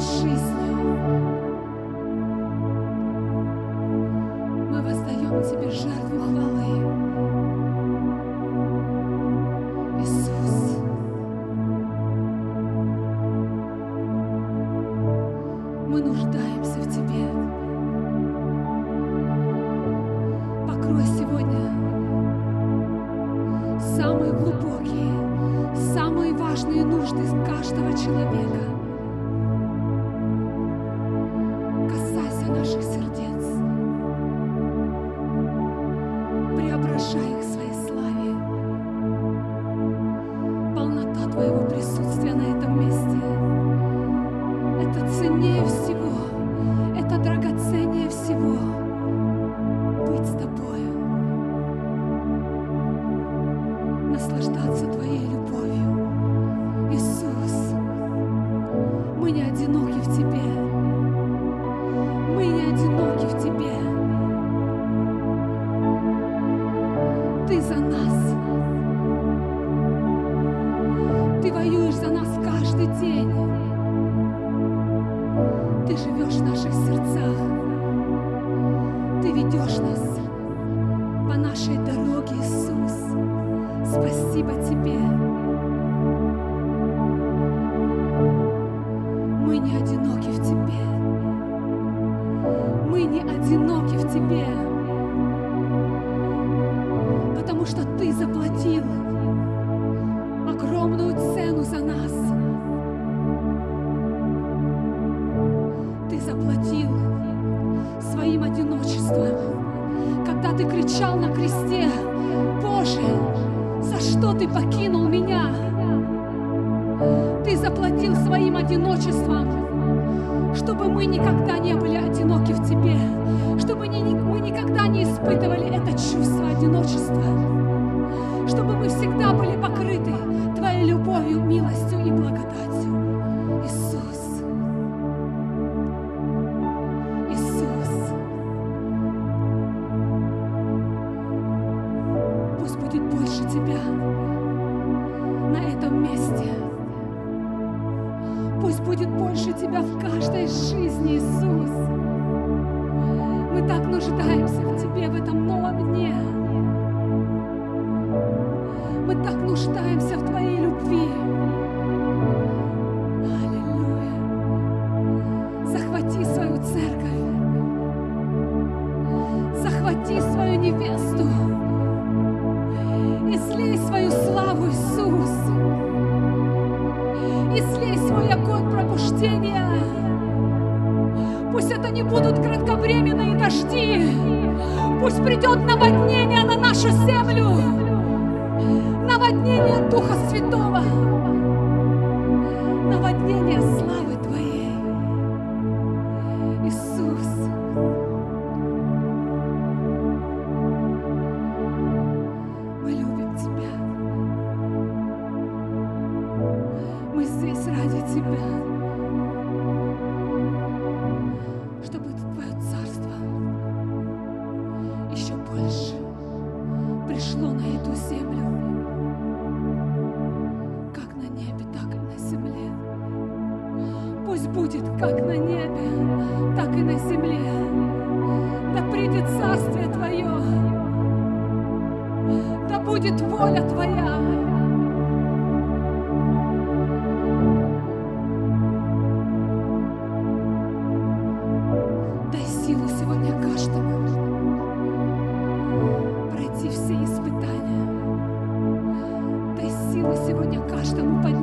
Shri Пусть будет больше Тебя в каждой жизни, Иисус. Мы так нуждаемся в Тебе в этом новом дне. Мы так нуждаемся в Твоей любви. каждому поднять.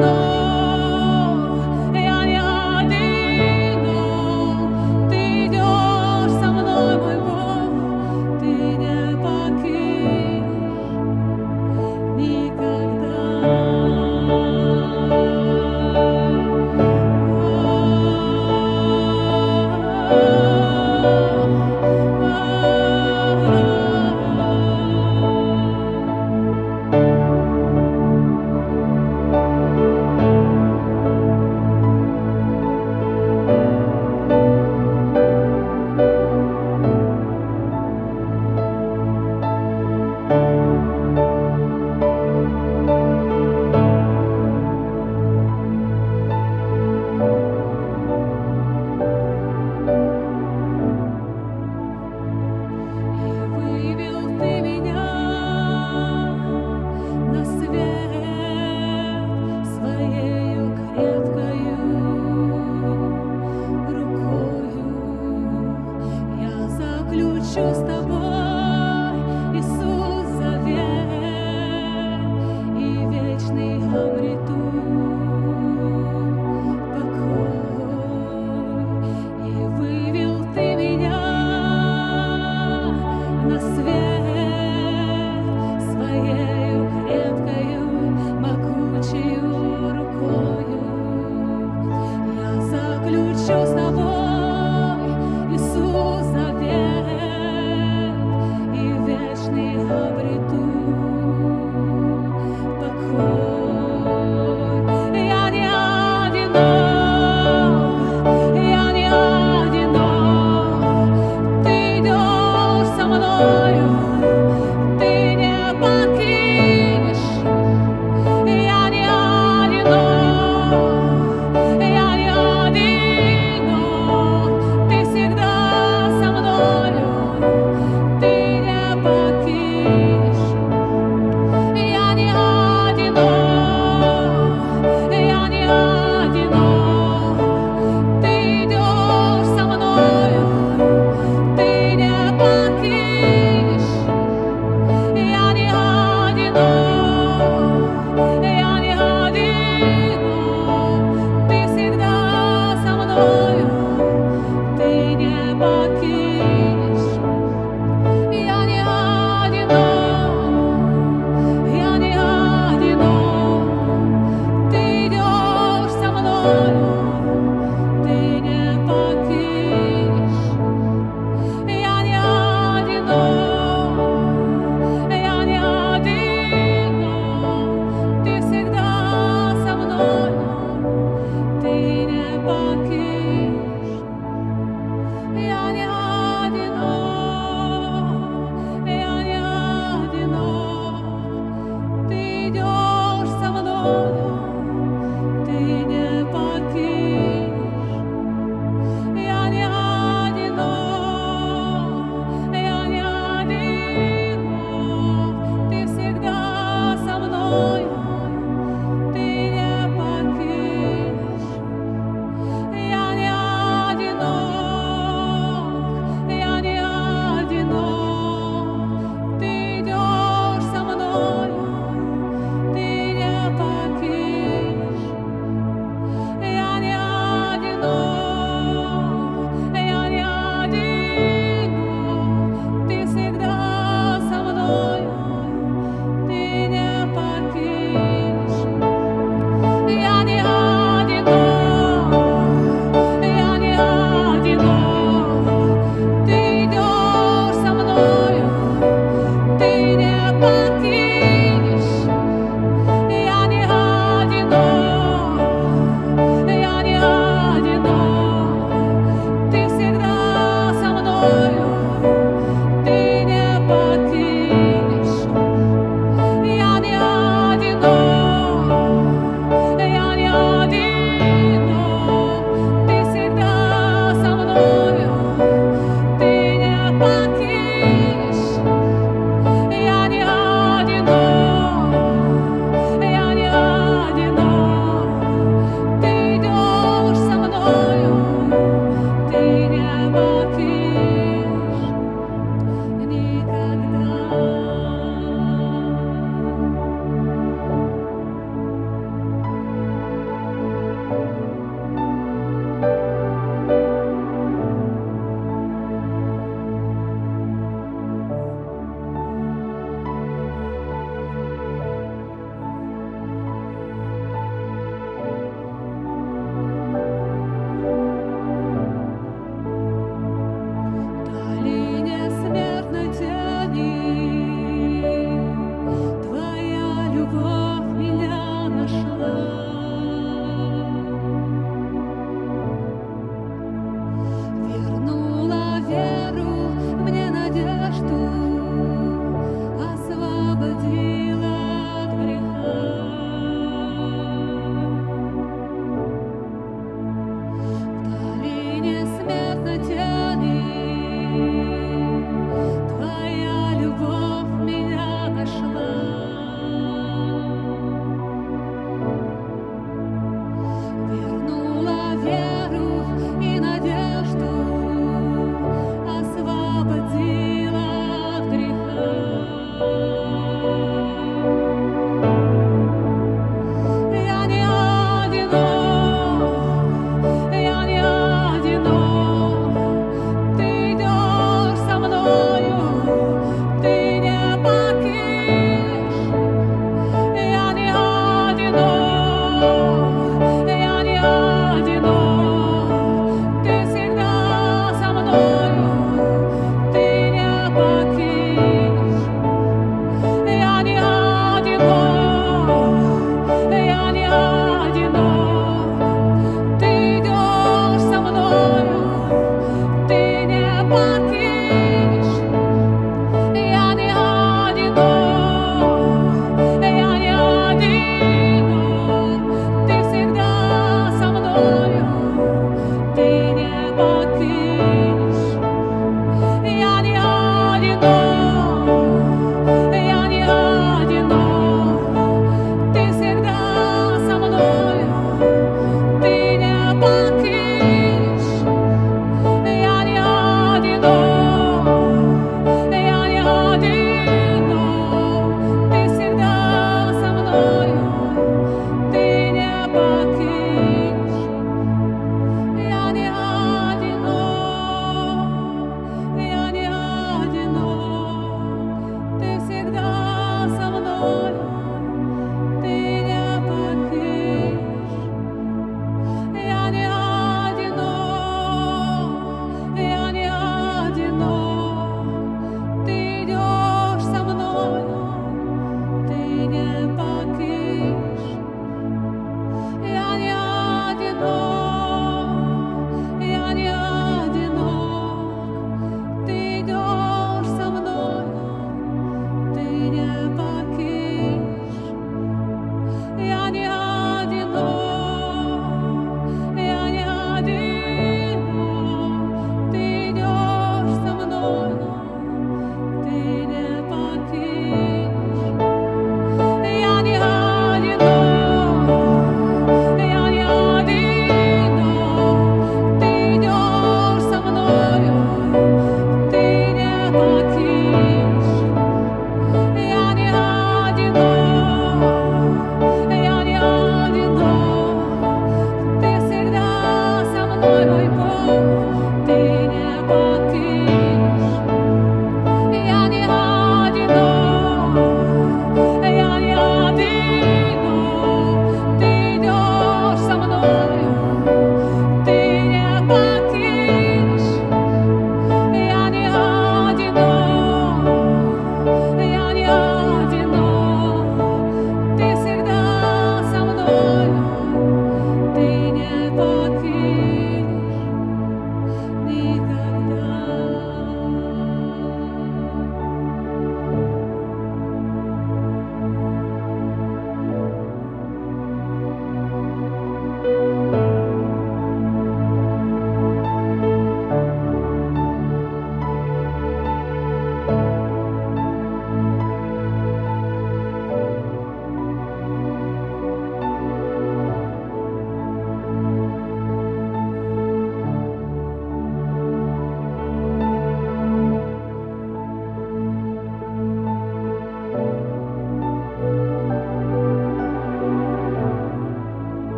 know.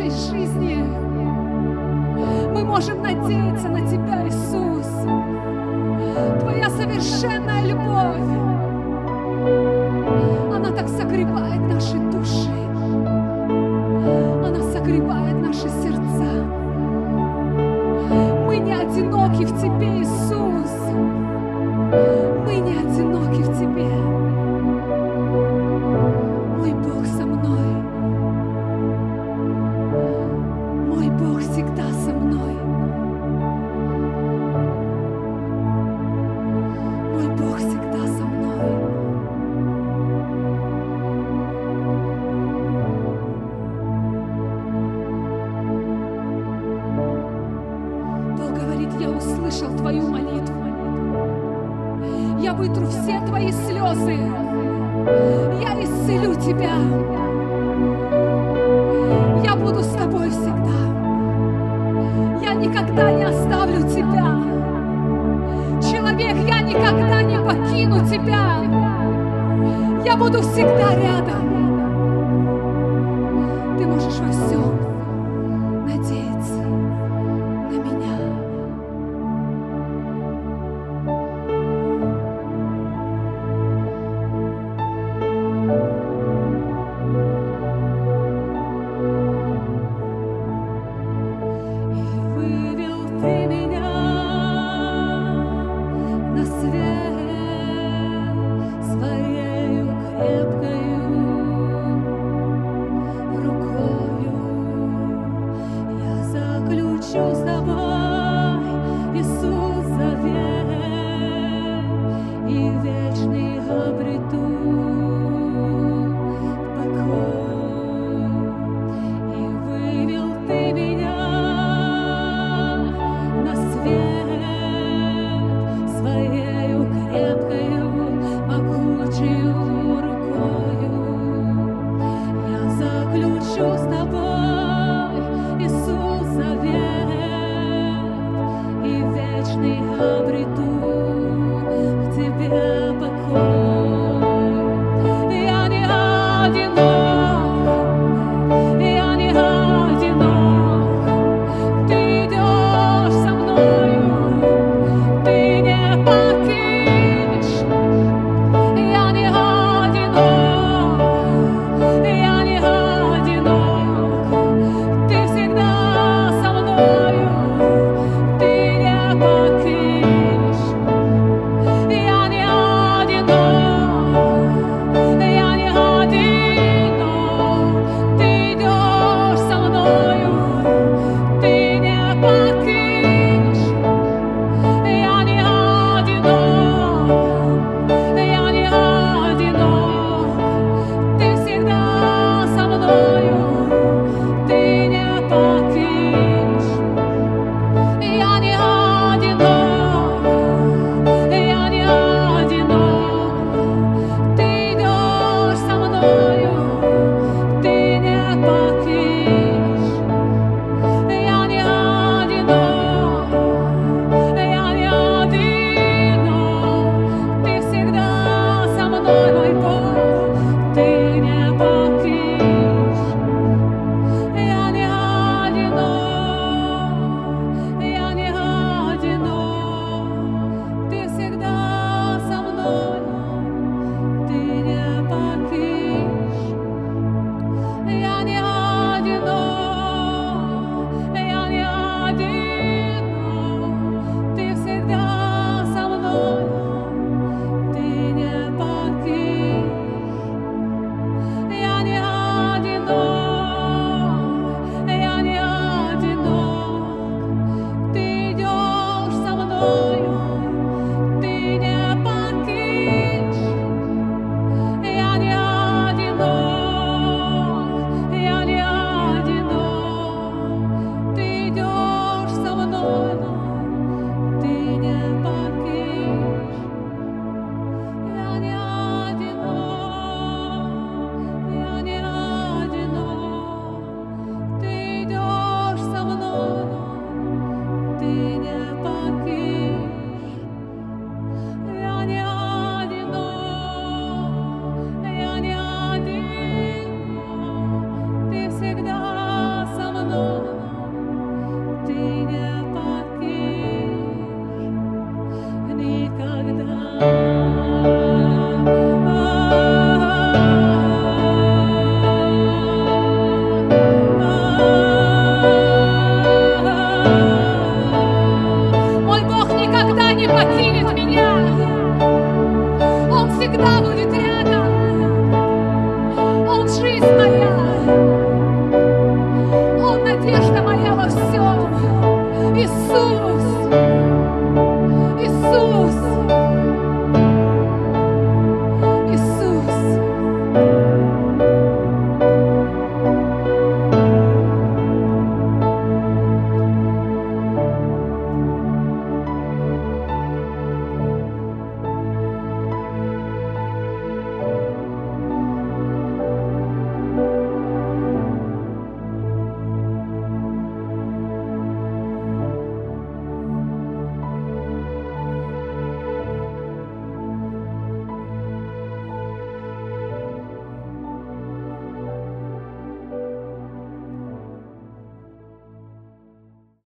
нашей жизни. Мы можем надеяться на Тебя, Иисус. Твоя совершенная любовь, она так согревает наши души. Она согревает